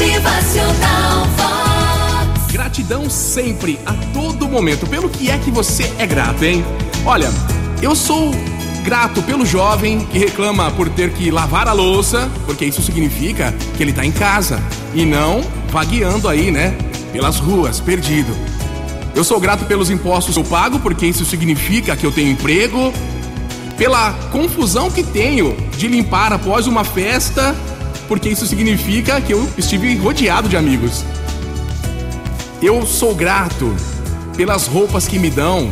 Motivacional Vox. Gratidão sempre, a todo momento. Pelo que é que você é grato, hein? Olha, eu sou grato pelo jovem que reclama por ter que lavar a louça, porque isso significa que ele tá em casa e não vagueando aí, né? Pelas ruas, perdido. Eu sou grato pelos impostos que eu pago, porque isso significa que eu tenho emprego. Pela confusão que tenho de limpar após uma festa, porque isso significa que eu estive rodeado de amigos. Eu sou grato pelas roupas que me dão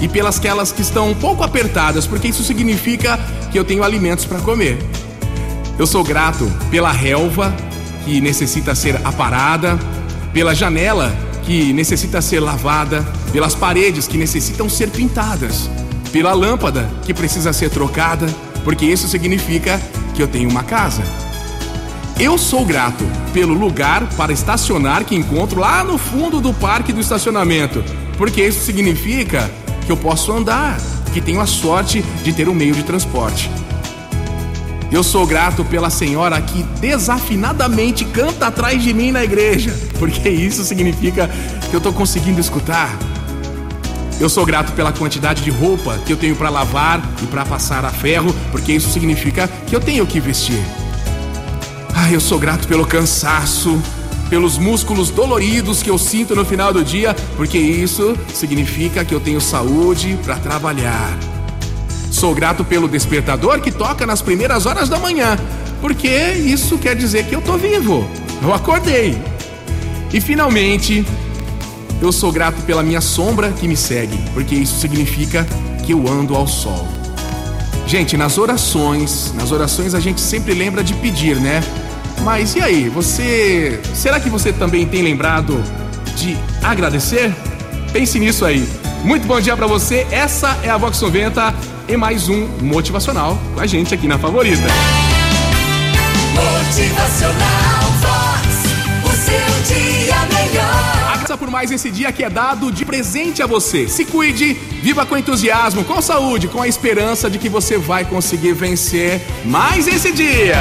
e pelas aquelas que estão um pouco apertadas, porque isso significa que eu tenho alimentos para comer. Eu sou grato pela relva que necessita ser aparada, pela janela que necessita ser lavada, pelas paredes que necessitam ser pintadas, pela lâmpada que precisa ser trocada, porque isso significa que eu tenho uma casa. Eu sou grato pelo lugar para estacionar que encontro lá no fundo do parque do estacionamento, porque isso significa que eu posso andar, que tenho a sorte de ter um meio de transporte. Eu sou grato pela senhora que desafinadamente canta atrás de mim na igreja, porque isso significa que eu estou conseguindo escutar. Eu sou grato pela quantidade de roupa que eu tenho para lavar e para passar a ferro, porque isso significa que eu tenho que vestir. Ah, eu sou grato pelo cansaço, pelos músculos doloridos que eu sinto no final do dia, porque isso significa que eu tenho saúde para trabalhar. Sou grato pelo despertador que toca nas primeiras horas da manhã, porque isso quer dizer que eu tô vivo. Eu acordei. E finalmente, eu sou grato pela minha sombra que me segue, porque isso significa que eu ando ao sol. Gente, nas orações, nas orações a gente sempre lembra de pedir, né? Mas e aí, você. Será que você também tem lembrado de agradecer? Pense nisso aí. Muito bom dia para você. Essa é a Vox 90 e mais um motivacional com a gente aqui na Favorita. Motivacional Vox. O seu dia melhor. Agradeça por mais esse dia que é dado de presente a você. Se cuide, viva com entusiasmo, com saúde, com a esperança de que você vai conseguir vencer mais esse dia.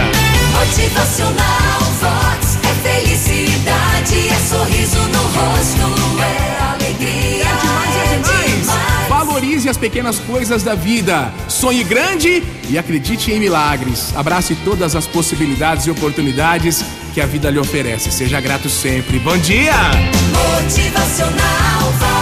Motivacional Vox. É felicidade, é sorriso no rosto, é alegria. É demais. Valorize as pequenas coisas da vida. Sonhe grande e acredite em milagres. Abrace todas as possibilidades e oportunidades que a vida lhe oferece. Seja grato sempre. Bom dia! Motivacional Vox.